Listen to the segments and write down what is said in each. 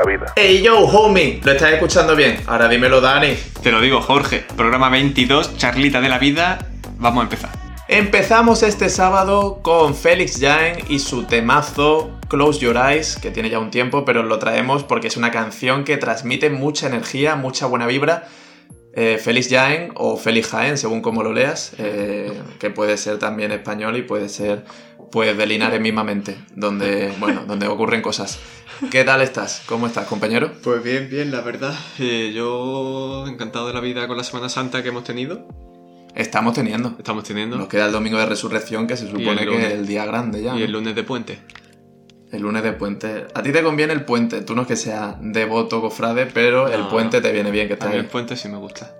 la vida. Hey yo, homie, lo estás escuchando bien. Ahora dímelo, Dani. Te lo digo, Jorge. Programa 22, charlita de la vida. Vamos a empezar. Empezamos este sábado con Félix Jain y su temazo Close Your Eyes, que tiene ya un tiempo, pero lo traemos porque es una canción que transmite mucha energía, mucha buena vibra. Eh, Félix Jaén o Félix Jaén, según como lo leas, eh, que puede ser también español y puede ser pues de Linares mismamente, donde, bueno, donde ocurren cosas. ¿Qué tal estás? ¿Cómo estás, compañero? Pues bien, bien, la verdad. Eh, yo encantado de la vida con la Semana Santa que hemos tenido. Estamos teniendo. Estamos teniendo. Nos queda el domingo de resurrección, que se supone que es el día grande ya. Y el lunes de puente. El lunes de puente. A ti te conviene el puente. Tú no es que seas devoto cofrade, pero el puente te viene bien que A estés mí el puente sí me gusta.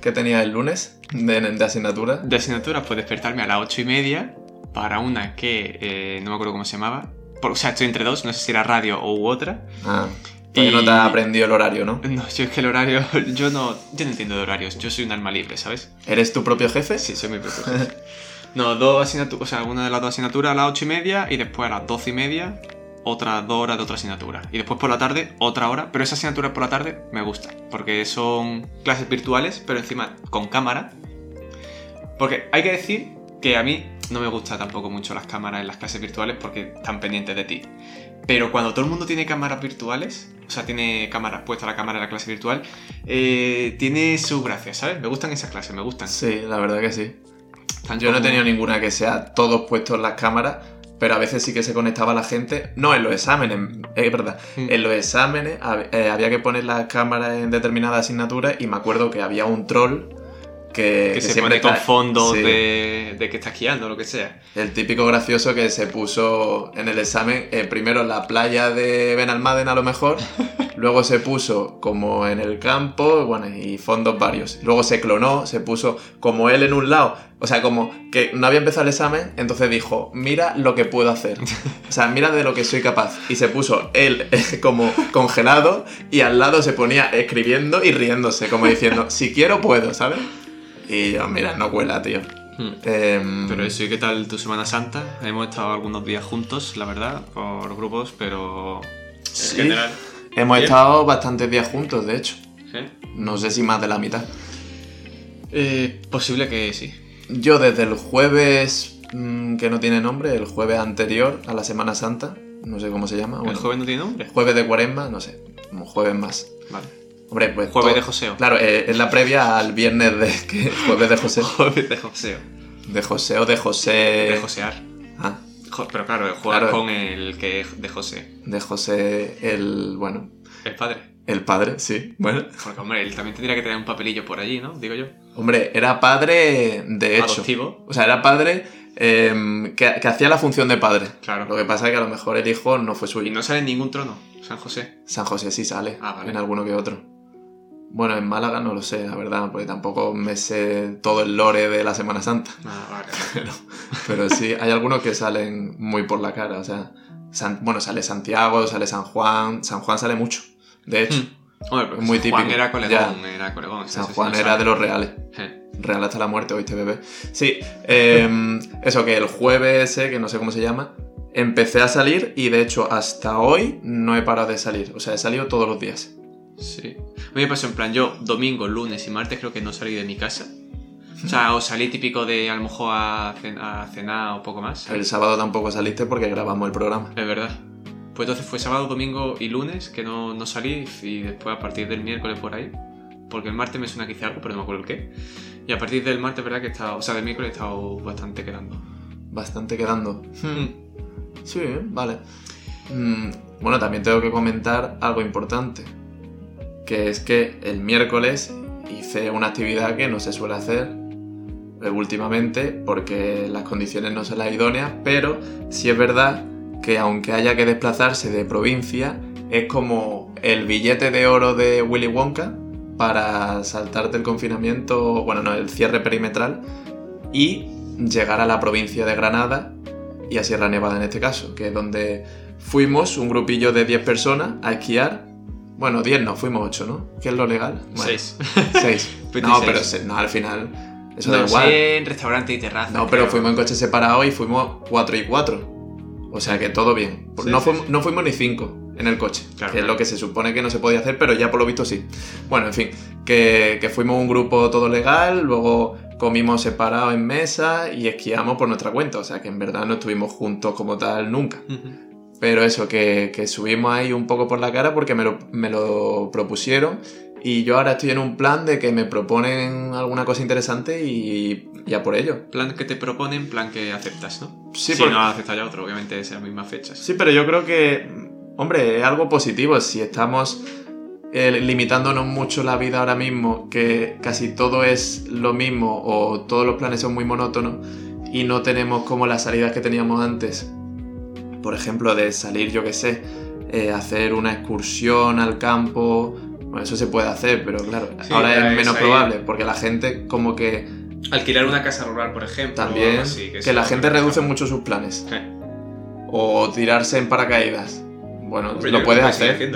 ¿Qué tenías el lunes de, de asignatura? De asignaturas, pues despertarme a las ocho y media para una que eh, no me acuerdo cómo se llamaba. Por- o sea, estoy entre dos, no sé si era radio u otra. Ah, Y- no te has aprendido el horario, ¿no? No, yo es que el horario, yo no, yo no entiendo de horarios, yo soy un alma libre, ¿sabes? ¿Eres tu propio jefe? Sí, soy mi propio jefe. No, dos asignaturas, o sea, una de las dos asignaturas a las ocho y media y después a las doce y media otras dos horas de otra asignatura. Y después por la tarde otra hora, pero esa asignatura por la tarde me gusta, porque son clases virtuales, pero encima con cámara. Porque hay que decir que a mí no me gusta tampoco mucho las cámaras en las clases virtuales porque están pendientes de ti. Pero cuando todo el mundo tiene cámaras virtuales, o sea, tiene cámaras puesta la cámara en la clase virtual, eh, tiene su gracia, ¿sabes? Me gustan esas clases, me gustan. Sí, la verdad que sí. Yo no he tenido ninguna que sea todos puestos las cámaras, pero a veces sí que se conectaba la gente. No, en los exámenes, es verdad. Mm. En los exámenes eh, había que poner las cámaras en determinadas asignaturas y me acuerdo que había un troll que, que se siempre pone con ca- fondo Sí. de, de que está esquiando o lo que sea. El típico gracioso que se puso en el examen, eh, primero en la playa de Benalmádena a lo mejor, luego se puso como en el campo, bueno, y fondos varios. Luego se clonó, se puso como él en un lado, o sea, como que no había empezado el examen, entonces dijo, mira lo que puedo hacer. O sea, mira de lo que soy capaz. Y se puso él eh, como congelado y al lado se ponía escribiendo y riéndose, como diciendo, si quiero puedo, ¿sabes? Y yo, mira, no cuela, tío. Em, Pero eso, ¿y qué tal tu Semana Santa? Hemos estado algunos días juntos, la verdad, por grupos, pero Sí. en general. Hemos Bien. estado bastantes días juntos, de hecho. ¿sí? No sé si más de la mitad. Eh, posible que sí. Yo desde el jueves, mm, que no tiene nombre, el jueves anterior a la Semana Santa, no sé cómo se llama. ¿El bueno, joven no tiene nombre? jueves de cuaresma, no sé, como jueves más. Vale. Hombre, pues... Jueves todo- de Joseo. Claro, eh, es la previa al viernes de... jueves de José. Jueves de Joseo. De José o de José... De josear. Ah, Jo- pero claro, jugar Claro. con el que de José. de José el... bueno, El padre. el padre, sí. Bueno, Porque, hombre, él también tendría que tener un papelillo por allí, ¿no? Digo yo. hombre, era padre de hecho. Adoptivo. O sea, era padre eh, que, que hacía la función de padre. Claro. Lo que pasa es que a lo mejor el hijo no fue Y suyo. no sale en ningún trono, San José. San José sí sale, Ah, vale. en alguno que otro. Bueno, en Málaga no lo sé, la verdad, porque tampoco me sé todo el lore de la Semana Santa. Ah, vale. Pero, pero sí, hay algunos que salen muy por la cara. O sea, San- bueno, sale Santiago, sale San Juan. San Juan sale mucho, de hecho. Hmm. Hombre, pero Muy San Juan típico. era colegón, era colegón. San Juan no era sabe. de los reales. Eh. Real hasta la muerte, oíste, bebé. Sí, eh, eso que el jueves ese, que no sé cómo se llama, empecé a salir y de hecho hasta hoy no he parado de salir. O sea, he salido todos los días. Sí. A mí me pasó en plan, yo domingo, lunes y martes creo que no salí de mi casa. O sea, o salí típico de a lo mejor a, cen- a cenar o poco más. El sábado tampoco saliste porque grabamos el programa. Es verdad. Pues entonces fue sábado, domingo y lunes que no, no salí y después a partir del miércoles por ahí. Porque el martes me suena que hice algo, pero no me acuerdo el qué. Y a partir del martes, verdad que he estado, o sea, del miércoles he estado bastante quedando. Bastante quedando. Hmm. Sí, vale. Mm, bueno, también tengo que comentar algo importante. Que es que el miércoles hice una actividad que no se suele hacer últimamente porque las condiciones no son las idóneas, pero sí es verdad que aunque haya que desplazarse de provincia, es como el billete de oro de Willy Wonka para saltarte el confinamiento, bueno, no, el cierre perimetral y llegar a la provincia de Granada y a Sierra Nevada en este caso, que es donde fuimos un grupillo de 10 personas a esquiar. Bueno, 10 no, fuimos 8, ¿no? ¿Qué es lo legal? Bueno, Seis. 6. no, 26. pero se- no, al final eso no da igual. sé, en restaurante y terraza. No, pero creo. fuimos en coche separado y fuimos 4 y 4. O sea que todo bien. Sí, no, sí, fuimos, sí. no fuimos ni 5. en el coche, Claro, que es claro. lo que se supone que no se podía hacer, pero ya por lo visto sí. Bueno, en fin, que, que fuimos un grupo todo legal, luego comimos separados en mesa y esquiamos por nuestra cuenta, o sea que en verdad no estuvimos juntos como tal nunca. Ujú. Pero eso, que, que subimos ahí un poco por la cara porque me lo, me lo propusieron y yo ahora estoy en un plan de que me proponen alguna cosa interesante y ya por ello. Plan que te proponen, plan que aceptas, ¿no? Sí, si porque- no aceptas ya otro, obviamente es en las mismas fechas. Sí, pero yo creo que, hombre, es algo positivo si estamos eh, limitándonos mucho la vida ahora mismo, que casi todo es lo mismo o todos los planes son muy monótonos y no tenemos como las salidas que teníamos antes. Por ejemplo, de salir, yo qué sé, eh, hacer una excursión al campo. Bueno, eso se puede hacer, pero claro, Sí, ahora es menos ahí. probable, porque la gente como que Alquilar una casa rural, por ejemplo. también, así, que, la gente reduce mucho sus planes. O tirarse en paracaídas. Bueno, Hombre, lo puedes hacer. ¿eh?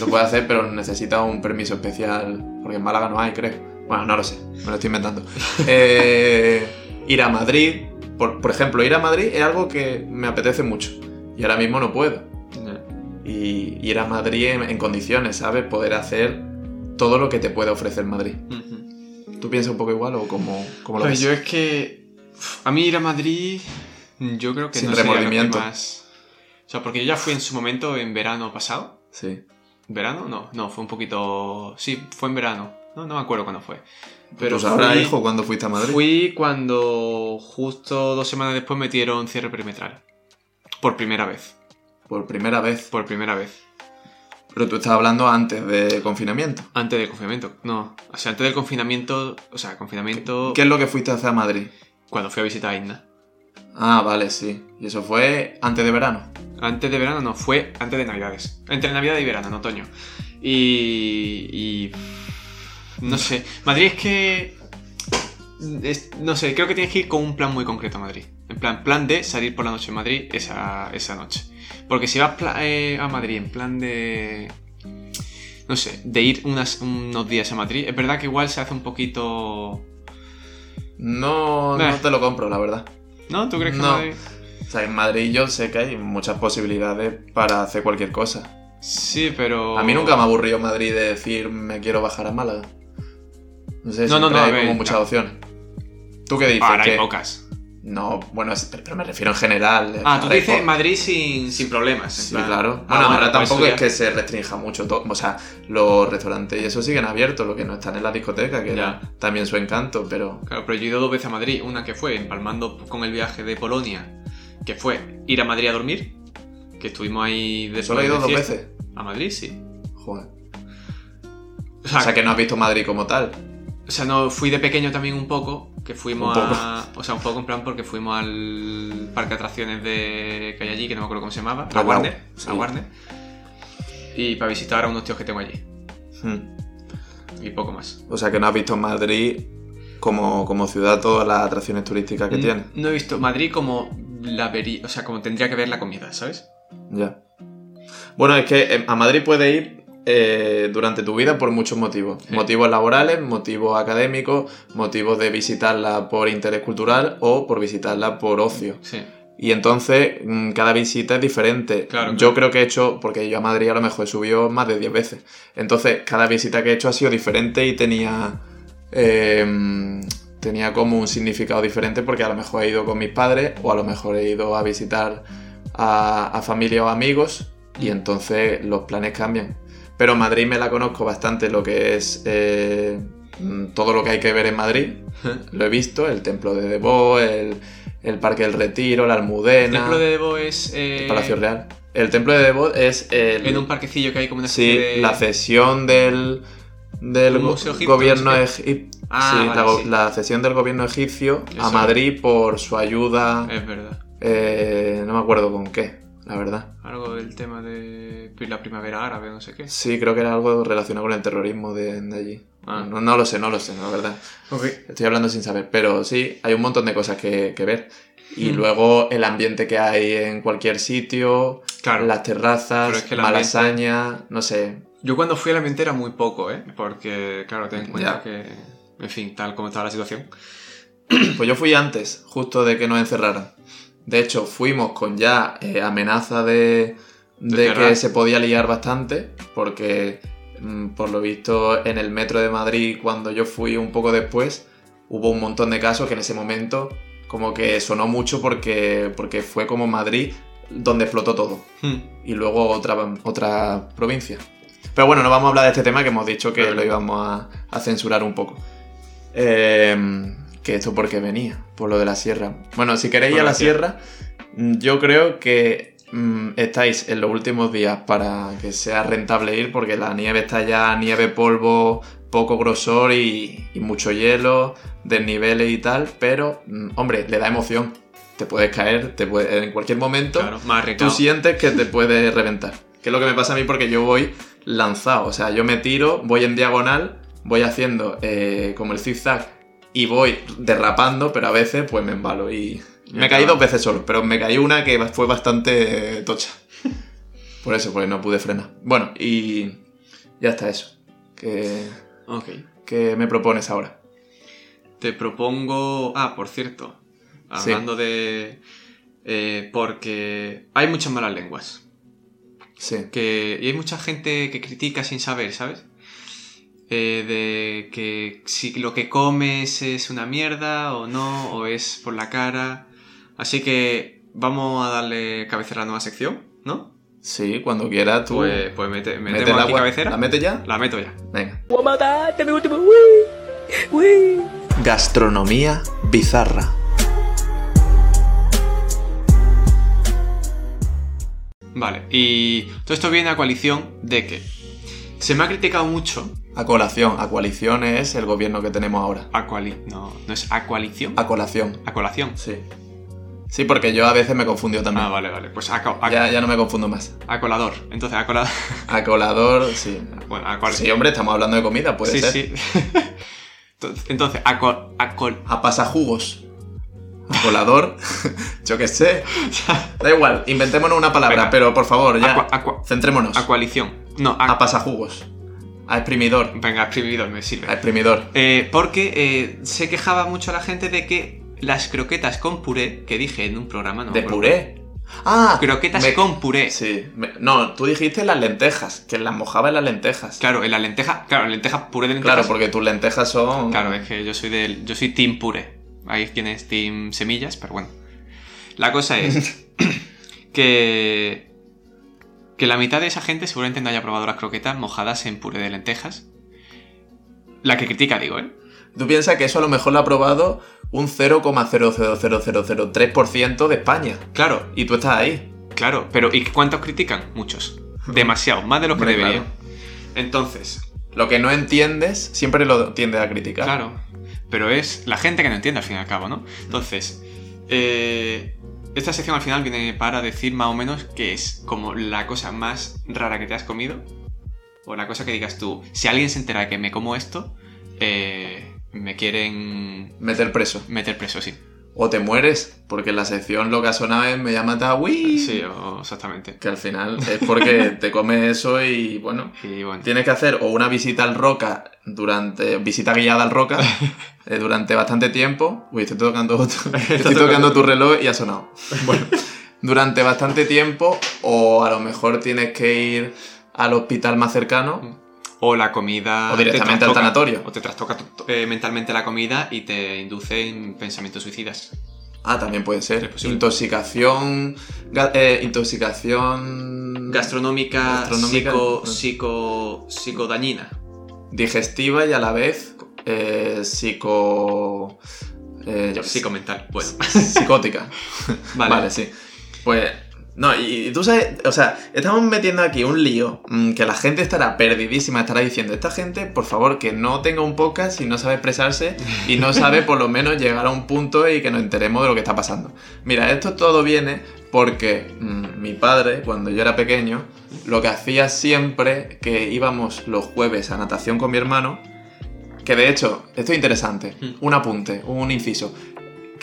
Lo puedes hacer, pero necesita un permiso especial. Porque en Málaga no hay, creo. Bueno, no lo sé, me lo estoy inventando. Eh, ir a Madrid, por, por ejemplo, ir a Madrid es algo que me apetece mucho. Y ahora mismo no puedo. Y ir a Madrid en, en condiciones, ¿sabes? Poder hacer todo lo que te puede ofrecer Madrid. ¿Tú piensas un poco igual o cómo, cómo lo Pues ves? yo es que. A mí ir a Madrid. Yo creo que Sin no sería lo que remordimiento. más. O sea, porque yo ya fui en su momento en verano pasado. Sí. ¿Verano? No, no, fue un poquito. Sí, fue en verano. No, no me acuerdo cuándo fue. Pero pues ahora, fui- hijo, cuando fuiste a Madrid. Fui cuando justo dos semanas después metieron cierre perimetral. Por primera vez. Por primera vez. Por primera vez. Pero tú estabas hablando antes de confinamiento. Antes del confinamiento. No. O sea, antes del confinamiento. O sea, confinamiento. ¿Qué es lo que fuiste a hacer a Madrid? Cuando fui a visitar a Isna. Ah, vale, sí. Y eso fue antes de verano. Antes de verano no, fue antes de Navidades. Entre Navidad y verano, en otoño. Y. y no sé. Madrid es que. es- no sé, creo que tienes que ir con un plan muy concreto a Madrid. En plan, plan de salir por la noche en Madrid esa, esa noche. Porque si vas eh, a Madrid en plan de. No sé, de ir unas- unos días a Madrid, es verdad que igual se hace un poquito. No, no te lo compro, la verdad. ¿No? ¿Tú crees que No. Madrid.? O sea, en Madrid yo sé que hay muchas posibilidades para hacer cualquier cosa. Sí, pero. A mí nunca me ha aburrido Madrid de decir me quiero bajar a Málaga. No sé, No, no, hay como muchas opciones. ¿Tú qué dices? Ahora hay pocas. No, bueno, pero me refiero en general. Ah, tú dices Madrid sin, sin problemas. Sí, plan. claro. Ah, Bueno, ahora pues tampoco es que se restrinja mucho todo. O sea, los restaurantes y eso siguen abiertos, lo que no están en la discoteca, que Ya. era también su encanto, pero. Claro, pero yo he ido dos veces a Madrid. Una que fue empalmando con el viaje de Polonia, que fue ir a Madrid a dormir. Que estuvimos ahí de Solo he ido dos fiesta. veces. A Madrid, sí. Joder. O sea, O sea, que no has visto Madrid como tal. O sea, no, fui de pequeño también un poco. Que fuimos Un poco. a. O sea, un poco en plan porque fuimos al parque de atracciones de que hay allí, que no me acuerdo cómo se llamaba. A Al Warner. sí. A Warner. Y para visitar a unos tíos que tengo allí. Hmm. Y poco más. O sea, que no has visto Madrid como, como ciudad todas las atracciones turísticas que tiene. No he visto Madrid como la vería. O sea, como tendría que ver la comida, ¿sabes? Ya. Bueno, es que eh, a Madrid puedes ir eh, durante tu vida por muchos motivos. Sí. Motivos laborales, motivos académicos, motivos de visitarla por interés cultural o por visitarla por ocio. Sí. Y entonces mm, cada visita es diferente. Claro, Yo claro. creo que he hecho, porque yo a Madrid a lo mejor he subido más de 10 veces. Entonces cada visita que he hecho ha sido diferente y tenía, eh, tenía como un significado diferente porque a lo mejor he ido con mis padres o a lo mejor he ido a visitar a, a familia o amigos y entonces los planes cambian. Pero Madrid me la conozco bastante lo que es eh, mm, todo lo que hay que ver en Madrid. Lo he visto, el templo de Debo, el, el Parque del Retiro, la El Almudena, templo de Debo es. eh, el Palacio Real. El templo de Debo es el, En un parquecillo que hay como una sí, de. la cesión del, del go- gobierno no egipcio. Ah, sí, vale, la, go- sí. la cesión del gobierno egipcio a. Madrid por su ayuda. Es verdad. eh, no me acuerdo con qué, la verdad. Algo del tema de la primavera árabe, no sé qué. Sí, creo que era algo relacionado con el terrorismo de, de allí. Ah. No, no lo sé, no lo sé, la verdad. Estoy hablando sin saber, pero sí, hay un montón de cosas que, que ver. Y Mm. luego el ambiente que hay en cualquier sitio, Claro. las terrazas, es que Malasaña, no sé. Yo cuando fui a la ambiente era muy poco, ¿eh? Porque, claro, ten en cuenta Ya. que. En fin, tal como estaba la situación. Pues yo fui antes, justo de que nos encerraran. De hecho, fuimos con ya eh, amenaza de, de que se podía liar bastante, porque mm, por lo visto en el metro de Madrid, cuando yo fui un poco después, hubo un montón de casos que en ese momento como que sonó mucho porque, porque fue como Madrid donde explotó todo. Hmm. Y luego otra, otra provincia. Pero bueno, no vamos a hablar de este tema que hemos dicho que lo íbamos a, a censurar un poco. Eh, que esto porque venía, por lo de la sierra. Bueno, si queréis ir a la sierra, mm, yo creo que mm, estáis en los últimos días para que sea rentable ir, porque la nieve está ya, nieve, polvo, poco grosor y, y mucho hielo, desniveles y tal, pero, mm, hombre, le da emoción. Te puedes caer, te puede- en cualquier momento Claro, tú sientes que te puede reventar. Que es lo que me pasa a mí porque yo voy lanzado. O sea, yo me tiro, voy en diagonal, voy haciendo eh, como el zigzag y voy derrapando, pero a veces pues me embalo. Y me caí dos veces solo, pero me caí una que fue bastante tocha. Por eso, pues no pude frenar. Bueno, y ya está eso. ¿Qué, Ok. qué me propones ahora? Te propongo. Ah, por cierto. Sí. Hablando de. eh, porque hay muchas malas lenguas. Sí. Que, y hay mucha gente que critica sin saber, ¿sabes? Eh, de que si lo que comes es una mierda o no, o es por la cara. Así que vamos a darle cabecera a la nueva sección, ¿no? Sí, cuando quieras tú. Pues, pues mete, mete la aquí cabecera. ¿La metes ya? La meto ya. Venga. Uy. Gastronomía bizarra. Vale, y todo esto viene a coalición de que se me ha criticado mucho A colación. A coalición es el gobierno que tenemos ahora. a coali- no, no es a coalición, A colación. a colación. Sí. Sí, porque yo a veces me confundió también. Ah, vale, vale, pues a, a- ya, ya no me confundo más. a colador. Entonces, a colador. A colador, sí. Bueno, a colador. Sí, hombre, estamos hablando de comida, puede sí, ser. sí. Entonces- Entonces, a, col- a col- A pasajugos. A colador, yo qué sé. Da igual, inventémonos una palabra, Venga. pero por favor, ya. a, Centrémonos. a coalición. No, a, A pasajugos. A exprimidor. venga, exprimidor me A sirve. exprimidor. Eh, porque eh, se quejaba mucho la gente de que las croquetas con puré, que dije en un programa, no ¿De puré? Ah, Croquetas me- con puré. Sí. me- No, tú dijiste las lentejas, que las mojaba en las lentejas. Claro, en la lenteja, claro, en lentejas puré de lentejas. Claro, porque tus lentejas son. Claro, es que yo soy del. Yo soy team puré. Hay quien es team semillas, pero bueno. La cosa es que. Que la mitad de esa gente seguramente no haya probado las croquetas mojadas en puré de lentejas. La que critica, digo, ¿eh? Tú piensas que eso a lo mejor lo ha probado un 0,00003% de España. Claro, Y tú estás ahí. claro. Pero ¿y cuántos critican? Muchos. Demasiado, más de los que deberían. claro. Entonces, Lo que no entiendes, siempre lo tiendes a criticar. Claro, pero es la gente que no entiende al fin y al cabo, ¿no? Entonces, eh, esta sección al final viene para decir más o menos que es como la cosa más rara que te has comido, o la cosa que digas tú, si alguien se entera que me como esto, eh, me quieren Meter preso. meter preso, sí. O te mueres, porque en la sección lo que ha sonado es me llama Tawi. Sí, o- exactamente. Que al final es porque te comes eso y bueno. Y bueno, Tienes que hacer o una visita al Roca durante. visita guiada al Roca eh, durante bastante tiempo. Uy, estoy tocando, estoy tocando tu reloj y ha sonado. Bueno, durante bastante tiempo, o a lo mejor tienes que ir al hospital más cercano. O la comida... O directamente te al tanatorio. O te trastoca eh, mentalmente la comida y te induce en pensamientos suicidas. Ah, también puede ser. Intoxicación. ga- eh, intoxicación. Gastronómica, Gastronómica, psico, no. psico, psicodañina. digestiva y a la vez eh, psico. eh, Psicomental, bueno. psicótica. Vale. Vale. sí. Pues. No, y, y tú sabes, o sea, estamos metiendo aquí un lío mm, que la gente estará perdidísima, estará diciendo, esta gente, por favor, que no tenga un podcast y no sabe expresarse y no sabe por lo menos llegar a un punto y que nos enteremos de lo que está pasando. Mira, esto todo viene porque mm, mi padre, cuando yo era pequeño, lo que hacía siempre que íbamos los jueves a natación con mi hermano, que de hecho, esto es interesante, Mm. un apunte, un inciso.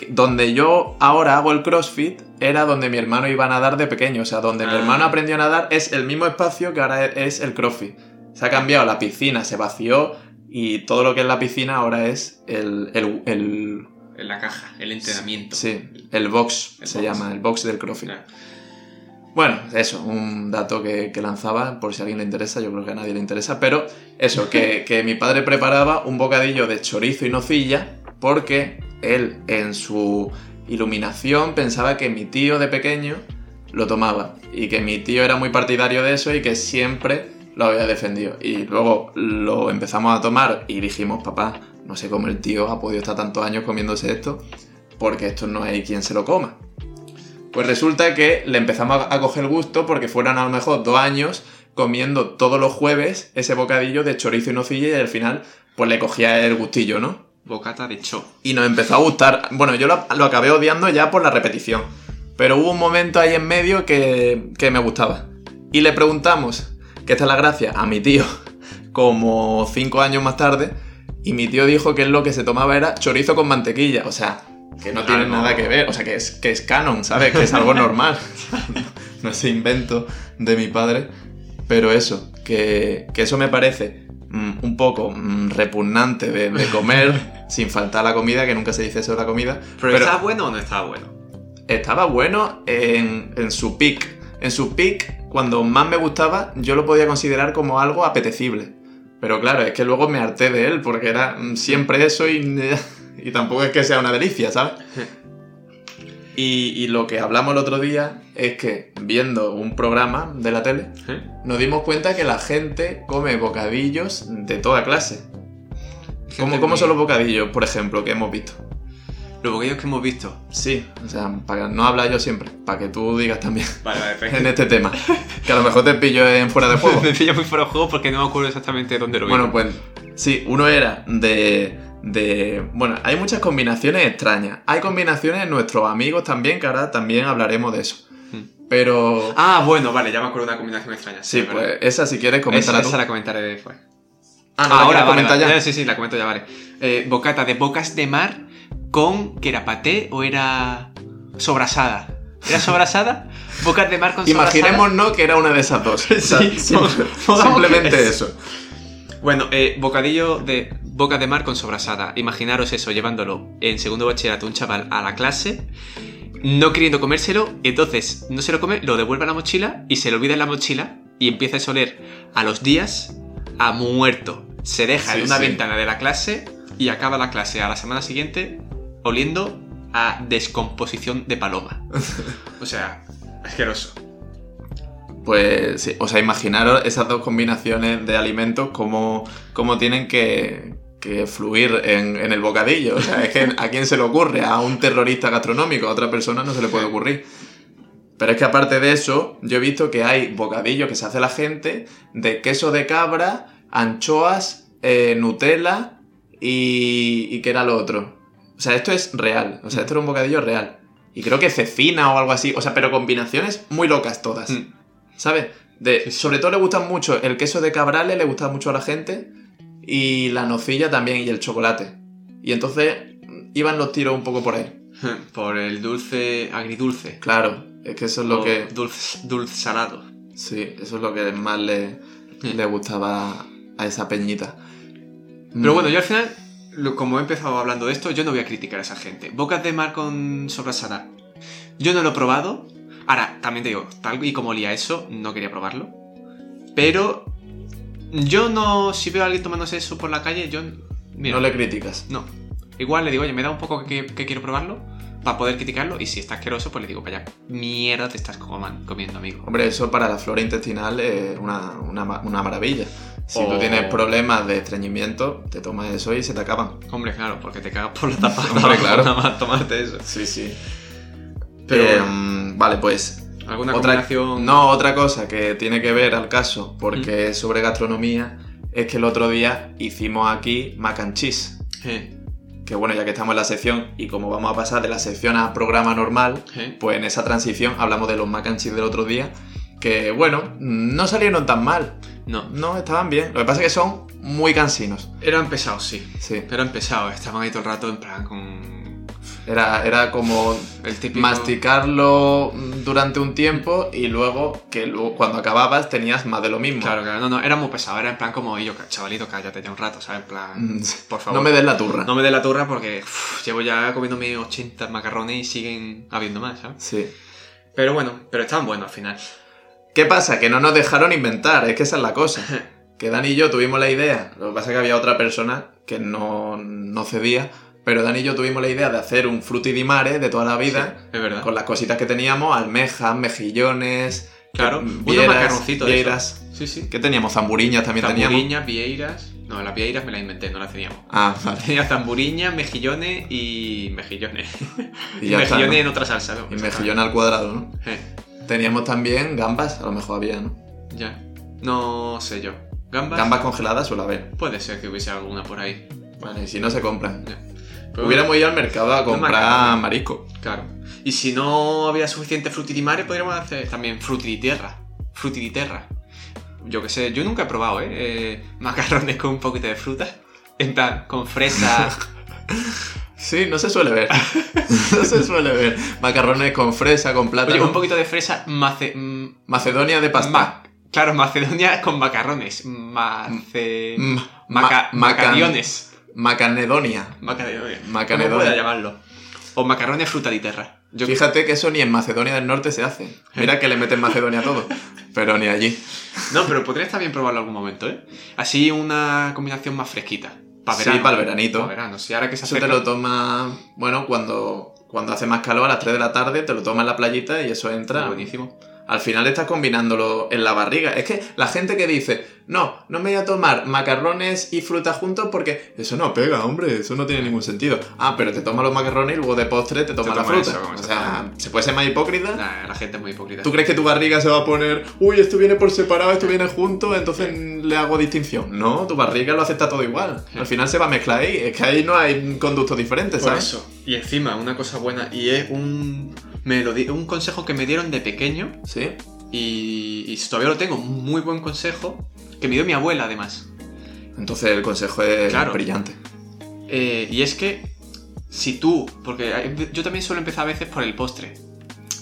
Donde yo ahora hago el CrossFit era donde mi hermano iba a nadar de pequeño. O sea, donde mi Ah. hermano aprendió a nadar es el mismo espacio que ahora es el CrossFit. Se ha cambiado la piscina, se vació y todo lo que es la piscina ahora es el, el, el- la caja, el entrenamiento. sí, el box, El se box. llama, el box del CrossFit. Claro. Bueno, eso, un dato que, que lanzaba, por si a alguien le interesa, yo creo que a nadie le interesa, pero eso, que, que mi padre preparaba un bocadillo de chorizo y nocilla porque él en su iluminación pensaba que mi tío de pequeño lo tomaba y que mi tío era muy partidario de eso y que siempre lo había defendido. Y luego lo empezamos a tomar y dijimos, papá, no sé cómo el tío ha podido estar tantos años comiéndose esto, porque esto no hay quien se lo coma. Pues resulta que le empezamos a coger gusto porque fueron a lo mejor dos años comiendo todos los jueves ese bocadillo de chorizo y nocilla y al final pues le cogía el gustillo, ¿no? Bocata de cho. Y nos empezó a gustar. Bueno, yo lo, lo acabé odiando ya por la repetición. Pero hubo un momento ahí en medio que, que me gustaba. Y le preguntamos, que esta es la gracia, a mi tío, como cinco años más tarde. Y mi tío dijo que él lo que se tomaba era chorizo con mantequilla. O sea, que no tiene Algo- nada que ver. O sea, que es, que es canon, ¿sabes? Que es algo normal. no es invento de mi padre. Pero eso, que, que eso me parece mm, un poco mm, repugnante de, de comer sin faltar la comida, que nunca se dice eso de la comida. ¿Pero, está bueno o no está bueno? estaba bueno en, en su peak. En su peak, cuando más me gustaba, yo lo podía considerar como algo apetecible. Pero claro, es que luego me harté de él, porque era mm, siempre eso y, y tampoco es que sea una delicia, ¿sabes? Y, y lo que hablamos el otro día es que viendo un programa de la tele, ¿Eh? nos dimos cuenta que la gente come bocadillos de toda clase. ¿Cómo, cómo son los bocadillos, por ejemplo, que hemos visto? Los bocadillos que hemos visto. Sí, o sea, para no hablar yo siempre, para que tú digas también Vale, vale, en este tema. Que a lo mejor te pillo en fuera de juego. me pilla muy fuera de juego porque no me acuerdo exactamente dónde lo vi. Bueno, pues sí, uno era de, de... Bueno, hay muchas combinaciones extrañas. Hay combinaciones de nuestros amigos también, que ahora también hablaremos de eso. Hmm. Pero... Ah, bueno, vale, ya me acuerdo de una combinación extraña. sí, verdad. pues esa si quieres coméntala esa, tú. esa la comentaré después. Ah, no, Ahora, vale, vale. ya. Sí, sí, la comento ya, vale. Eh, bocata de bocas de mar con... ¿Qué era? ¿Paté o era sobrasada? ¿Era sobrasada? Bocas de mar con sobrasada. Imaginémonos que era una de esas dos. Sí, pongamos simplemente que es. eso. Bueno, eh, bocadillo de boca de mar con sobrasada. Imaginaros eso, llevándolo en segundo bachillerato un chaval a la clase, no queriendo comérselo, entonces no se lo come, lo devuelve a la mochila y se lo olvida en la mochila y empieza a oler a los días a muerto. Se deja Sí, en una sí. ventana de la clase y acaba la clase a la semana siguiente oliendo a descomposición de paloma. O sea, asqueroso. Pues sí, o sea, imaginaros esas dos combinaciones de alimentos cómo, cómo tienen que, que fluir en, en el bocadillo. O sea, es que a quién se le ocurre, a un terrorista gastronómico, a otra persona no se le puede ocurrir. Pero es que aparte de eso, yo he visto que hay bocadillos que se hace la gente de queso de cabra, anchoas, eh, Nutella y, y ¿qué era lo otro? O sea, esto es real. O sea, esto era un bocadillo real. Y creo que cecina o algo así. O sea, pero combinaciones muy locas todas. Mm. ¿Sabes? De, Sí, sí. Sobre todo le gustan mucho el queso de cabrales, le gusta mucho a la gente. Y la nocilla también, y el chocolate. Y entonces iban los tiros un poco por ahí. Por el dulce agridulce. Claro, es que eso es lo O que. Dulce, dulce salado. Sí, eso es lo que más le, le gustaba a esa peñita. Pero Mm, bueno, yo al final, como he empezado hablando de esto, yo no voy a criticar a esa gente. Bocas de mar con sobrasada. Yo no lo he probado. Ahora, también te digo, tal y como olía eso, no quería probarlo. Pero yo no, si veo a alguien tomándose eso por la calle, yo... Mira, No le criticas. no. Igual le digo, oye, me da un poco que, que quiero probarlo para poder criticarlo. Y si está asqueroso, pues le digo, vaya, mierda te estás comiendo, amigo. Hombre, eso para la flora intestinal es una, una una maravilla. Si tú tienes problemas de estreñimiento, te tomas eso y se te acaban. Hombre, claro, porque te cagas por la tapa. Hombre, claro. Nada más tomarte eso. Sí, sí. Pero Eh, bueno. vale, pues ¿Alguna otra, combinación? No, otra cosa que tiene que ver al caso, porque es sobre gastronomía, es que el otro día hicimos aquí mac and cheese. Eh, Que bueno, ya que estamos en la sección y como vamos a pasar de la sección a programa normal, eh. pues en esa transición hablamos de los mac and cheese del otro día, que bueno, no salieron tan mal, No, no, estaban bien. Lo que pasa es que son muy cansinos. eran pesados, sí. Sí, Pero eran pesados, estaban ahí todo el rato en plan con era, era como el típico... masticarlo durante un tiempo y luego que luego, cuando acababas tenías más de lo mismo. Claro, claro, no, no, era muy pesado, era en plan como, "Y yo, chavalito, cállate ya un rato, ¿sabes? En plan, Mm, por favor. No me des la turra. No me dé la turra porque uf, llevo ya comiéndome 80 macarrones y siguen habiendo más, ¿sabes? Sí. Pero bueno, pero estaban buenos al final. ¿Qué pasa? Que no nos dejaron inventar, es que esa es la cosa. Que Dani y yo tuvimos la idea, lo que pasa es que había otra persona que no, no cedía, pero Dani y yo tuvimos la idea de hacer un frutti di mare de toda la vida, Es verdad. con las cositas que teníamos, almejas, mejillones, Claro, de vieiras. Sí, sí. ¿Qué teníamos? Zamburiñas también teníamos. Zamburiñas, vieiras. No, las vieiras me las inventé, no las teníamos. Ah, vale. Tenía zamburiñas, mejillones y. mejillones. Y Y, ya está, mejillones ¿no? en otra salsa. ¿no? Y mejillón al cuadrado, ¿no? Eh, Teníamos también gambas, a lo mejor había, ¿no? ya. No sé yo. ¿Gambas? Gambas congeladas suele haber. Puede ser que hubiese alguna por ahí. Vale, y si no se compran. Ya. Pero Hubiéramos ido al mercado a comprar marisco. Claro. Y si no había suficiente frutti di mare, podríamos hacer también frutti di terra. Frutti di terra. Yo qué sé, yo nunca he probado, ¿eh? Eh, Macarrones con un poquito de fruta. En plan, con fresa. Sí, no se suele ver. no se suele ver. Macarrones con fresa, con plátano. Oye, un poquito de fresa mace... mm, Macedonia de pasta. ma- claro, Macedonia con macarrones. Mace... Mm, Maca... ma- macan- macariones. Macanedonia. Macanedonia. Macanedonia. ¿Cómo pueda llamarlo? O macarrones fruta di terra. Yo Fíjate que eso ni en Macedonia del Norte se hace. Mira que le meten Macedonia a todo. Pero ni allí. No, pero podría estar bien probarlo algún momento, ¿eh? Así una combinación más fresquita. Para Sí, para el veranito. Para verano. Si ahora que se Eso te acerca- lo tomas, bueno, cuando, cuando hace más calor a las 3 de la tarde, te lo tomas en la playita y eso entra. Buenísimo. Al final estás combinándolo en la barriga. Es que la gente que dice, no, no me voy a tomar macarrones y fruta juntos porque eso no pega, hombre, eso no tiene ningún sentido. Ah, pero te tomas los macarrones y luego de postre te tomas la fruta. eso, o sea, ¿se puede ser más hipócrita? Nah, la gente es muy hipócrita. ¿Tú crees que tu barriga se va a poner, uy, esto viene por separado, esto viene junto, entonces le hago distinción? No, tu barriga lo acepta todo igual. Al final se va a mezclar ahí. Es que ahí no hay conductos diferentes, Por ¿sabes? eso. Y encima, una cosa buena, y es un. Me lo di- un consejo que me dieron de pequeño, Sí. Y, y todavía lo tengo, un muy buen consejo, que me dio mi abuela además. Entonces el consejo es Claro. brillante. Eh, y es que si tú, porque yo también suelo empezar a veces por el postre.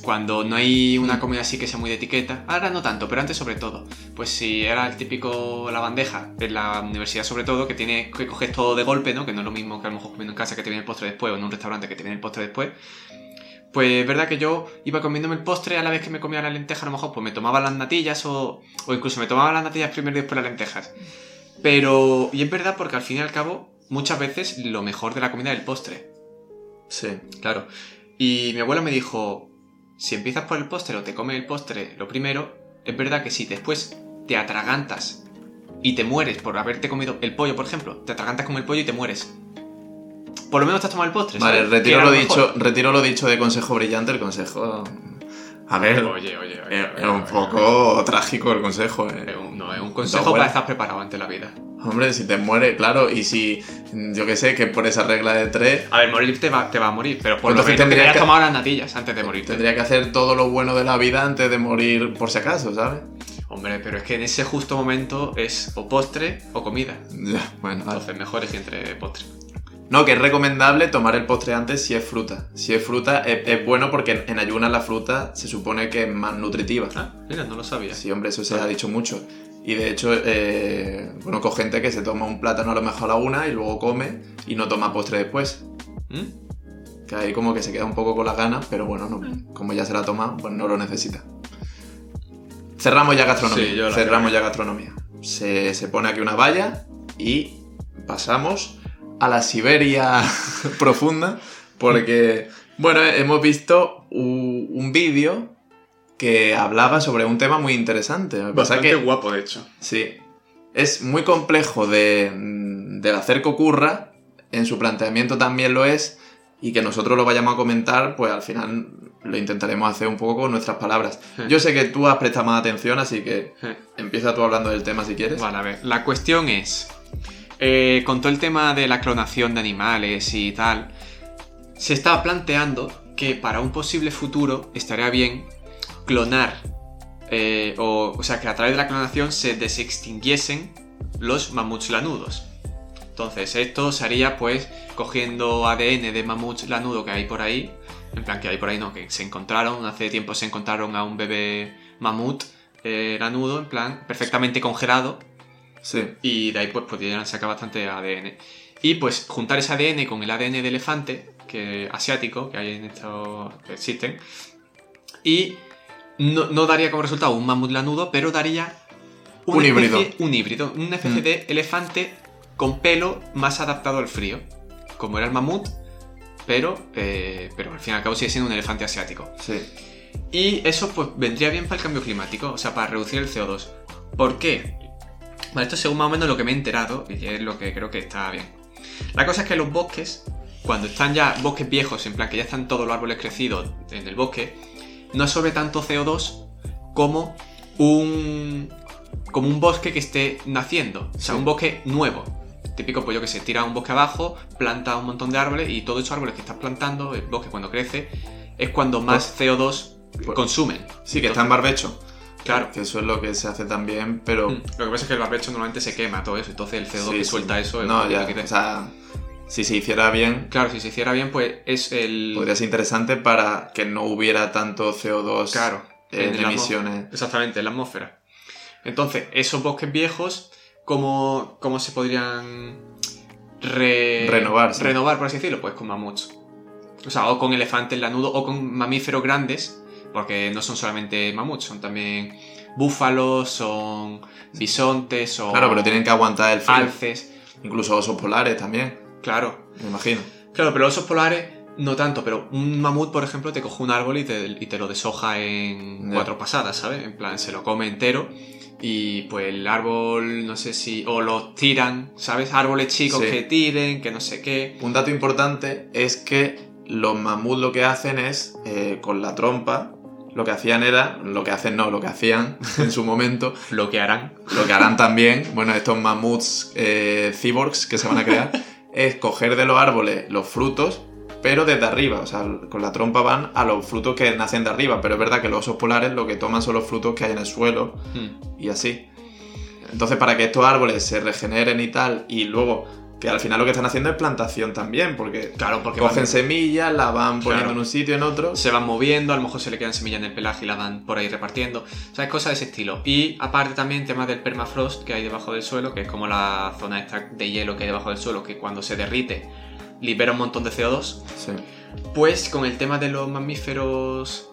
Cuando no hay una comida así que sea muy de etiqueta, ahora no tanto, pero antes sobre todo. Pues si era el típico la bandeja, en la universidad sobre todo, que tienes que coger todo de golpe, ¿no? Que no es lo mismo que a lo mejor comiendo en casa que te viene el postre después, o en un restaurante que te viene el postre después. Pues es verdad que yo iba comiéndome el postre a la vez que me comía la lenteja, a lo mejor pues me tomaba las natillas o, o incluso me tomaba las natillas primero y después las lentejas. Pero, y es verdad porque al fin y al cabo, muchas veces lo mejor de la comida es el postre. Sí. Claro. Y mi abuela me dijo, si empiezas por el postre o te comes el postre lo primero, es verdad que si después te atragantas y te mueres por haberte comido el pollo, por ejemplo, te atragantas con el pollo y te mueres. Por lo menos te has tomado el postre. Vale, retiro lo, mejor. dicho, retiro lo dicho de consejo brillante, el consejo... A ver, Oye, oye, oye. es, oye, es un oye. poco trágico el consejo. eh. Es un- no, es un consejo para estar preparado ante la vida. Hombre, si te mueres, claro, y si, yo que sé, que por esa regla de tres, A ver, morir te va, te va a morir, pero por Entonces lo menos tendrías que- tomado las natillas antes de morirte. tendría que hacer todo lo bueno de la vida antes de morir por si acaso, ¿sabes? Hombre, pero es que en ese justo momento es o postre o comida. Ya, bueno, vale. Entonces mejor elegir entre postre. No, que es recomendable tomar el postre antes si es fruta. Si es fruta, es, es bueno porque en, ayunas la fruta se supone que es más nutritiva. Ah, mira, no lo sabía. Sí, hombre, eso se ha dicho mucho. Y de hecho, eh, conozco gente que se toma un plátano a lo mejor a la una y luego come y no toma postre después. ¿Mm? Que ahí como que se queda un poco con las ganas, pero bueno, no, como ya se la ha tomado, pues no lo necesita. Cerramos ya gastronomía. Sí, yo la Cerramos creo. ya gastronomía. Se, se pone aquí una valla y pasamos a la Siberia profunda porque, bueno, hemos visto un vídeo que hablaba sobre un tema muy interesante. Bastante que, guapo, de hecho. Sí. Es muy complejo de, de hacer que ocurra. En su planteamiento también lo es. Y que nosotros lo vayamos a comentar, pues al final lo intentaremos hacer un poco con nuestras palabras. Yo sé que tú has prestado más atención, así que empieza tú hablando del tema si quieres. Vale, a ver. La cuestión es. Eh, con todo el tema de la clonación de animales y tal. Se estaba planteando que para un posible futuro estaría bien clonar. eh, o, sea, que a través de la clonación se desextinguiesen los mamuts lanudos. Entonces, esto se haría pues cogiendo ADN de mamuts lanudo que hay por ahí. En plan, que hay por ahí, no, que se encontraron, hace tiempo se encontraron a un bebé mamut eh, lanudo, en plan, perfectamente congelado. Sí. Y de ahí pues podrían sacar bastante ADN. Y pues juntar ese ADN con el ADN de elefante, que asiático, que hay en estos que existen, Y no, no daría como resultado un mamut lanudo, pero daría Un especie- híbrido. Un híbrido, una especie Mm. de elefante con pelo más adaptado al frío. Como era el mamut, pero, eh, pero al fin y al cabo sigue siendo un elefante asiático. Sí. Y eso pues vendría bien para el cambio climático, o sea, para reducir el CO2. ¿Por qué? Vale, esto según más o menos lo que me he enterado y es lo que creo que está bien. La cosa es que los bosques, cuando están ya bosques viejos, en plan que ya están todos los árboles crecidos en el bosque, no absorbe tanto CO2 como un como un bosque que esté naciendo, o sea, Sí. un bosque nuevo. Típico, pues yo que sé, tira un bosque abajo, planta un montón de árboles y todos esos árboles que estás plantando, el bosque cuando crece, es cuando más CO2 pues- consumen. Sí, que está en barbecho. Claro. Que eso es lo que se hace también, pero. Mm, Lo que pasa es que el barbecho normalmente se quema todo eso, entonces el CO2 Sí, que sí. suelta eso es No, ya. que te- O sea, si se hiciera bien, Claro, si se hiciera bien, pues es el. podría ser interesante para que no hubiera tanto CO2 Claro. en emisiones. Exactamente, en la atmósfera. Entonces, esos bosques viejos, ¿cómo, cómo se podrían re- Renovar. Renovar, por así decirlo, pues con mamuts. O sea, o con elefantes lanudos, o con mamíferos grandes, porque no son solamente mamuts, son también búfalos, son bisontes, son Claro, pero tienen que aguantar el frío. alces. Incluso osos polares también, Claro, me imagino. Claro, pero los osos polares no tanto, pero un mamut, por ejemplo, te coge un árbol y te, y te lo deshoja en cuatro pasadas, ¿sabes? En plan, se lo come entero y pues el árbol, no sé si... o lo tiran, ¿sabes? Árboles chicos Sí. que tiren, que no sé qué. Un dato importante es que los mamuts lo que hacen es, eh, con la trompa, lo que hacían era, lo que hacen no, lo que hacían en su momento, Lo que harán. lo que harán también, bueno, estos mamuts eh, cyborgs que se van a crear, es coger de los árboles los frutos, pero desde arriba, o sea, con la trompa van a los frutos que nacen de arriba, pero es verdad que los osos polares lo que toman son los frutos que hay en el suelo Mm. y así. Entonces, para que estos árboles se regeneren y tal, y luego, que al final lo que están haciendo es plantación también, porque Claro, porque cogen van- semillas, las van poniendo Claro. en un sitio, en otro. se van moviendo, a lo mejor se le quedan semillas en el pelaje y la van por ahí repartiendo. ¿Sabes? Cosas de ese estilo. Y aparte también temas del permafrost que hay debajo del suelo, que es como la zona esta de hielo que hay debajo del suelo, que cuando se derrite libera un montón de CO2. Sí. Pues con el tema de los mamíferos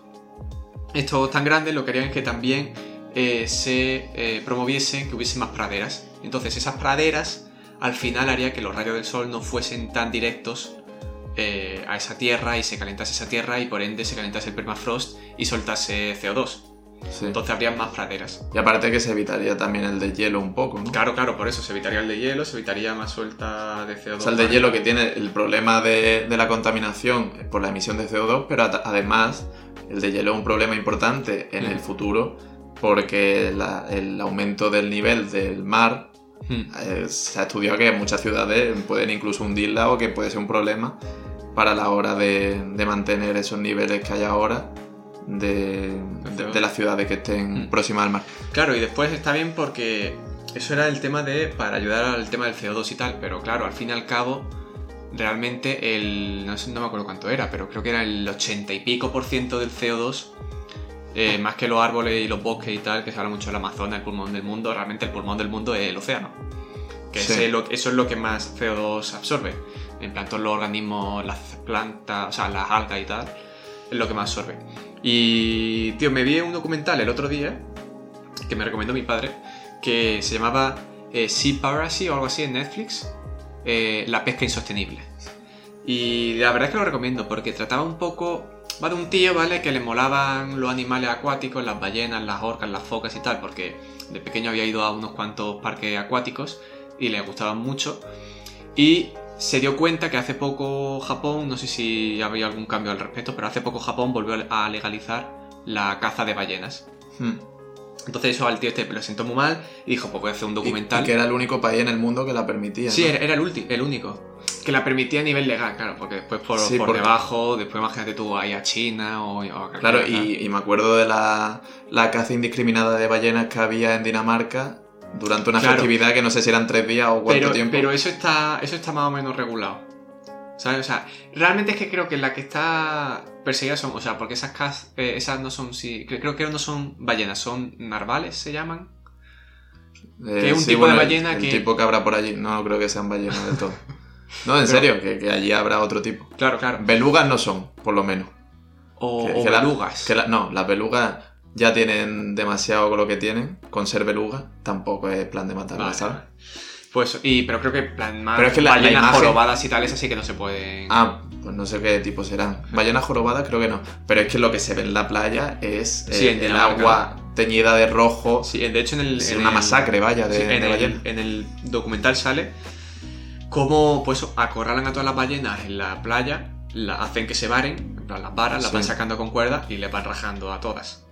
estos tan grandes, lo que harían es que también eh, se eh, promoviesen que hubiese más praderas. Entonces esas praderas al final haría que los rayos del sol no fuesen tan directos eh, a esa tierra y se calentase esa tierra y por ende se calentase el permafrost y soltase CO2. sí. Entonces habría más praderas. Y aparte que se evitaría también el de hielo un poco, ¿no? Claro, claro, por eso se evitaría el de hielo, se evitaría más suelta de CO2. O sea, el de hielo que tiene el problema de, de la contaminación por la emisión de CO2, pero ad- además el de hielo es un problema importante en Mm. el futuro porque la- el aumento del nivel del mar Hmm. eh, se ha estudiado que muchas ciudades pueden incluso hundirla o que puede ser un problema para la hora de, de mantener esos niveles que hay ahora de, de- de las ciudades que estén Mm. próximas al mar. Claro, y después está bien porque eso era el tema de. para ayudar al tema del CO2 y tal, pero claro, al fin y al cabo, realmente el. no, sé, no me acuerdo cuánto era, pero creo que era el 80 y pico por ciento del CO2. Eh, más que los árboles y los bosques y tal, que se habla mucho del Amazonas, el pulmón del mundo, realmente el pulmón del mundo es el océano. Que Sí. ese eso es lo que más CO2 absorbe. En plan, todos los organismos, las plantas, o sea, las algas y tal, es lo que más absorbe. Y, tío, me vi un documental el otro día que me recomendó mi padre, que se llamaba eh, Sea Piracy o algo así en Netflix, eh, La pesca insostenible. Y la verdad es que lo recomiendo porque trataba un poco, va de un tío, ¿vale? Que le molaban los animales acuáticos, las ballenas, las orcas, las focas y tal, porque de pequeño había ido a unos cuantos parques acuáticos y le gustaban mucho. Y se dio cuenta que hace poco Japón, no sé si había algún cambio al respecto, pero hace poco Japón volvió a legalizar la caza de ballenas. Mm. Entonces eso al tío este lo sentó muy mal y dijo, pues voy a hacer un documental. Y, que era el único país en el mundo que la permitía. Sí, ¿no? era, era el, el único. Que la permitía a nivel legal, claro, porque después por, Sí, por porque- debajo, después imagínate tú ahí a China o, o a Claro, y, y me acuerdo de la, la caza indiscriminada de ballenas que había en Dinamarca durante una Claro. festividad que no sé si eran tres días o cuánto pero, tiempo. pero eso está, eso está más o menos regulado. ¿Sabes? O sea, realmente es que creo que la que está perseguida son, o sea, porque esas caz- eh, esas no son, sí, cre- creo que no son ballenas, son narvales, se llaman. Eh, que es un tipo de ballena el, que- El tipo que habrá por allí. No creo que sean ballenas del todo. No, en Pero- serio, que, que allí habrá otro tipo. Claro, claro. Belugas no son, por lo menos. O, Que- o que la- belugas. que la- no, las belugas ya tienen demasiado con lo que tienen. Con ser beluga tampoco es plan de matarlas, Vale, ¿sabes? Pues, y, pero creo que plan más Pero es que la- la ballenas imagen- jorobadas y tal, esas sí que no se pueden. Ah, pues no sé qué tipo serán. Ballenas jorobadas creo que no. Pero es que lo que se ve en la playa es Sí, eh, en el agua teñida de rojo. Sí, de hecho en el. Es en una el- masacre, vaya, de, sí, de en, el, ballena. en el documental sale cómo pues acorralan a todas las ballenas en la playa, la, hacen que se varen, en plan las varas, las van sacando con cuerdas y les van rajando a todas.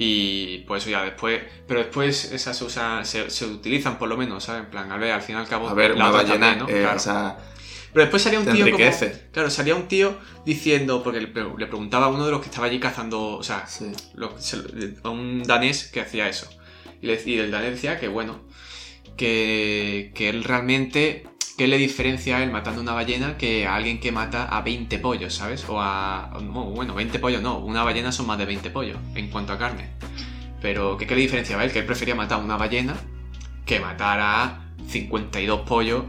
Y pues ya después, pero después esas se, usan- se, se utilizan por lo menos, ¿sabes? En plan, a ver, al fin y al cabo. A ver, la una ballena, también, ¿no? eh, Claro. o sea, Pero después salía un tío como- claro, salía un tío diciendo, porque le, le preguntaba a uno de los que estaba allí cazando, o sea, sí. lo- se lo- a un danés que hacía eso. Y, le- y el danés decía que, bueno, que, que él realmente, ¿qué le diferencia a él matando una ballena que a alguien que mata a 20 pollos, ¿sabes? O a... no, bueno, 20 pollos no, una ballena son más de 20 pollos en cuanto a carne. Pero ¿qué, qué le diferenciaba a él? Que él prefería matar a una ballena que matar a 52 pollos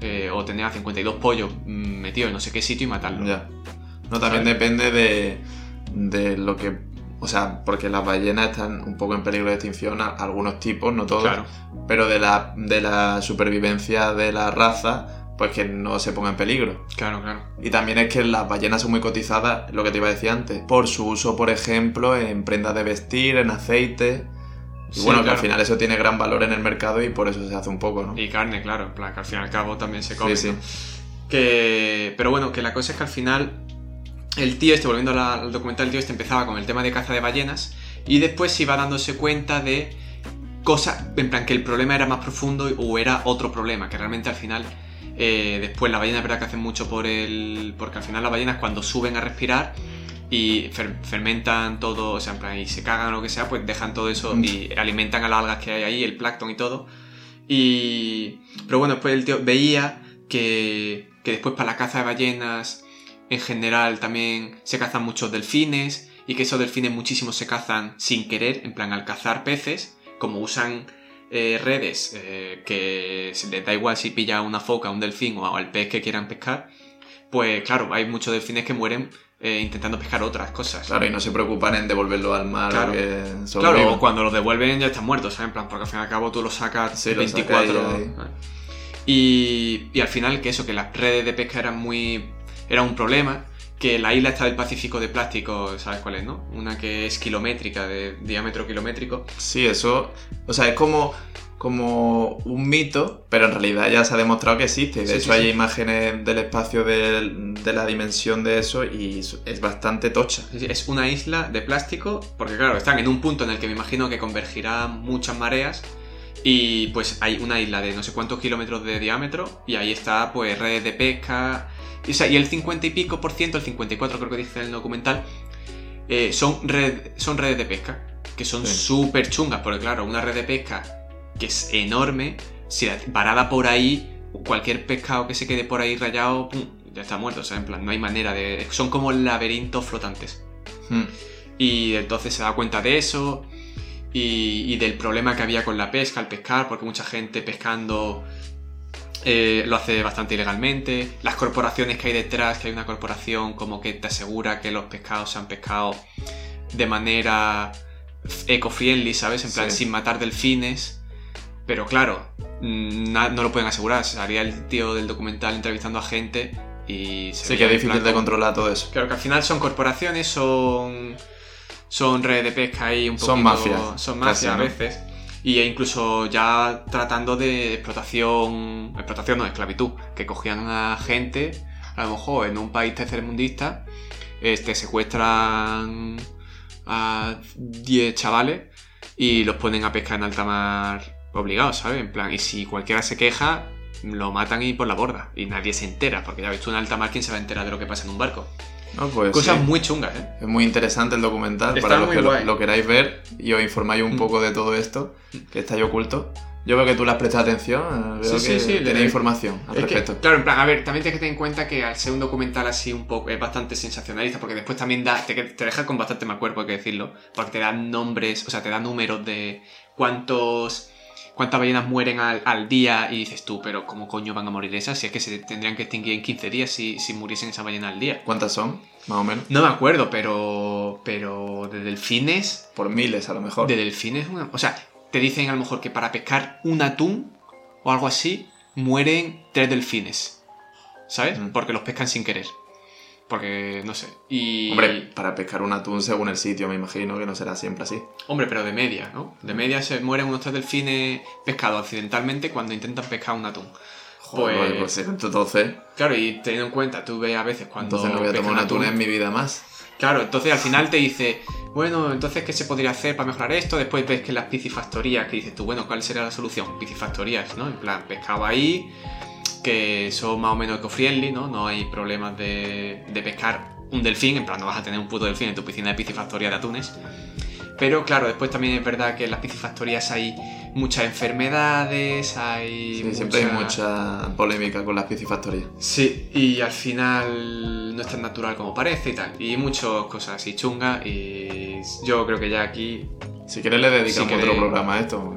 eh, o tener a 52 pollos mm, metidos en no sé qué sitio y matarlo. Ya. No, también ¿Sabes? depende de, de lo que. O sea, porque las ballenas están un poco en peligro de extinción, a- algunos tipos, no todos. Claro. Pero de la, de la supervivencia de la raza, pues que no se ponga en peligro. Claro, claro. Y también es que las ballenas son muy cotizadas, lo que te iba a decir antes, por su uso, por ejemplo, en prendas de vestir, en aceite. Y Sí, bueno, que al final eso tiene gran valor en el mercado y por eso se hace un poco, ¿no? Y carne, claro, en plan, que al fin y al cabo también se come. Sí, sí. ¿no? Que, pero bueno, que la cosa es que al final el tío este, volviendo la- al documental, el tío este empezaba con el tema de caza de ballenas y después se iba dándose cuenta de cosas, en plan que el problema era más profundo o era otro problema, que realmente al final, eh, después la ballena es verdad que hacen mucho por el... porque al final las ballenas cuando suben a respirar y fer- fermentan todo, o sea, en plan, y se cagan o lo que sea, pues dejan todo eso Mm. y alimentan a las algas que hay ahí, el plancton y todo. Y... Pero bueno, después el tío veía que, que después para la caza de ballenas en general también se cazan muchos delfines y que esos delfines muchísimos se cazan sin querer, en plan al cazar peces, como usan eh, redes eh, que se les da igual si pilla una foca, un delfín o al pez que quieran pescar, pues claro, hay muchos delfines que mueren eh, intentando pescar otras cosas. Claro, y no se preocupan en devolverlo al mar Claro. o Claro, sobrevivan. cuando los devuelven ya están muertos, ¿sabes? En plan, porque al fin y al cabo tú los sacas Sí, los 24. sacas ahí, ahí. ¿sabes? Y, y al final que eso, que las redes de pesca eran muy... era un problema, que la isla está del Pacífico de plástico, ¿sabes cuál es, no? Una que es kilométrica, de diámetro kilométrico. Sí, eso. O sea, es como, como un mito, pero en realidad ya se ha demostrado que existe. De Sí, hecho, sí, hay sí. imágenes del espacio del- de, la dimensión de eso y es bastante tocha. Es una isla de plástico, porque claro, están en un punto en el que me imagino que convergirán muchas mareas. Y pues hay una isla de no sé cuántos kilómetros de diámetro. Y ahí está, pues, redes de pesca. Y, o sea, y el 50 y pico por ciento, el 54 creo que dice en el documental, eh, son, red- son redes de pesca. Que son Sí. súper chungas, porque claro, una red de pesca que es enorme, si la parada por ahí, cualquier pescado que se quede por ahí rayado, pum, ya está muerto. O sea, en plan, no hay manera de. Son como laberintos flotantes. Hmm. Y entonces se da cuenta de eso y, y del problema que había con la pesca, al pescar, porque mucha gente pescando eh, lo hace bastante ilegalmente. Las corporaciones que hay detrás, que hay una corporación como que te asegura que los pescados se han pescado de manera eco-friendly, ¿sabes? En plan, Sí. sin matar delfines. Pero claro, mm, no lo pueden asegurar. Haría el tío del documental entrevistando a gente y... se Sí, que es difícil plan de controlar todo eso. Claro, que al final son corporaciones, son. Son redes de pesca ahí un poquito. Son mafias, Son mafias a veces. Y incluso ya tratando de explotación. Explotación no, esclavitud. Que cogían a gente, a lo mejor en un país tercermundista, este, secuestran a 10 chavales y los ponen a pescar en alta mar obligados, ¿sabes? En plan, y si cualquiera se queja, lo matan y por la borda. Y nadie se entera, porque ya ves tú en alta mar, ¿quién se va a enterar de lo que pasa en un barco? No, pues Cosas sí. muy chungas, ¿eh? Es muy interesante el documental Está para los que lo, queráis ver y os informáis un Mm. poco de todo esto que está ahí oculto. Yo veo que tú le has prestado atención, eh, veo Sí, sí, que sí, tenéis información al Es que, respecto. claro, en plan, a ver, también tienes que tener en cuenta que al ser un documental así un poco, es bastante sensacionalista, porque después también da, te, te deja con bastante mal cuerpo, hay que decirlo, porque te dan nombres, o sea, te da números de cuántos cuántas ballenas mueren al, al día y dices tú, pero ¿cómo coño van a morir esas? Si es que se tendrían que extinguir en 15 días si, si muriesen esas ballenas al día. ¿Cuántas son? Más o menos. No me acuerdo, pero. Pero de delfines. Por miles, a lo mejor. De delfines, o sea, te dicen a lo mejor que para pescar un atún o algo así, mueren tres delfines. ¿Sabes? Mm. Porque los pescan sin querer. Porque, no sé. Y. Hombre, para pescar un atún según el sitio, me imagino que no será siempre así. Hombre, pero de media, ¿no? De media se mueren unos tres delfines pescados accidentalmente cuando intentan pescar un atún. Joder, Pues- pues, entonces, Claro, y teniendo en cuenta, tú ves a veces cuando. entonces no voy a tomar un atún en mi vida más. Claro, entonces al final te dice, bueno, entonces ¿qué se podría hacer para mejorar esto? Después ves que las piscifactorías, que dices tú, bueno, ¿cuál sería la solución? Piscifactorías, ¿no? En plan, pescado ahí, que son más o menos eco-friendly, ¿no? No hay problemas de, de pescar un delfín, en plan, no vas a tener un puto delfín en tu piscina de piscifactoría de atunes. Pero claro, después también es verdad que en las piscifactorías hay muchas enfermedades, hay... Sí, siempre hay mucha polémica con las piscifactorías. Sí, y al final no es tan natural como parece y tal. Y muchas cosas así chungas. Y yo creo que ya aquí. Si quieres le dedicamos Si otro programa a esto.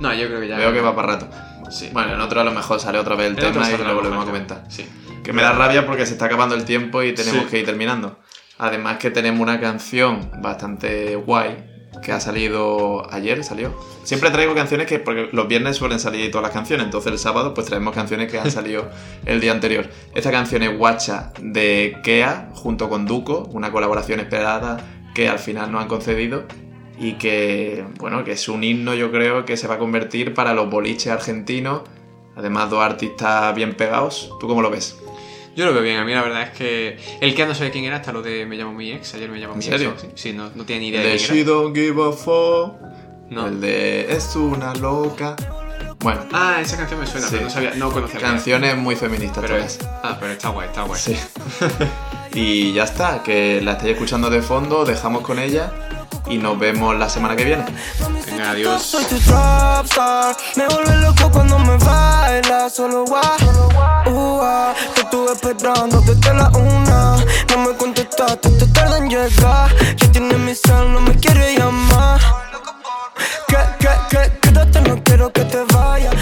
No, yo creo que ya. Veo que va para rato. Sí. Bueno, en otro a lo mejor sale otra vez el En tema y lo volvemos a comentar. Sí. Que me da rabia porque se está acabando el tiempo y tenemos Sí. que ir terminando. Además que tenemos una canción bastante guay que ha salido ayer, salió. Siempre traigo canciones que, porque los viernes suelen salir todas las canciones, entonces el sábado pues traemos canciones que han salido el día anterior. Esta canción es Guacha de Kea junto con Duco, una colaboración esperada que al final nos han concedido y que, bueno, que es un himno yo creo que se va a convertir para los boliches argentinos. Además, dos artistas bien pegados. ¿Tú cómo lo ves? Yo lo veo bien. A mí la verdad es que. El que no sé quién era, hasta lo de Me llamo mi ex. Ayer me llamó ¿En mi serio? ex. Sí, sí, no, no tiene ni idea de de quién She era. Don't Give a Fuck. No. El de Es una loca. Bueno, Ah, esa canción me suena, Sí. pero no sabía, no conocía canciones muy feministas Pero todas. es. Ah, pero está guay, está guay. Sí. y ya está, que la estáis escuchando de fondo, dejamos con ella y nos vemos la semana que viene. Adiós. Soy me vuelve loco cuando me solo. Uh, ah, te estuve esperando desde la una, no me contestaste, te tarda en llegar. Ya tiene mi sal, no me quiere llamar. Que, que, que, quédate, no quiero que te vayas.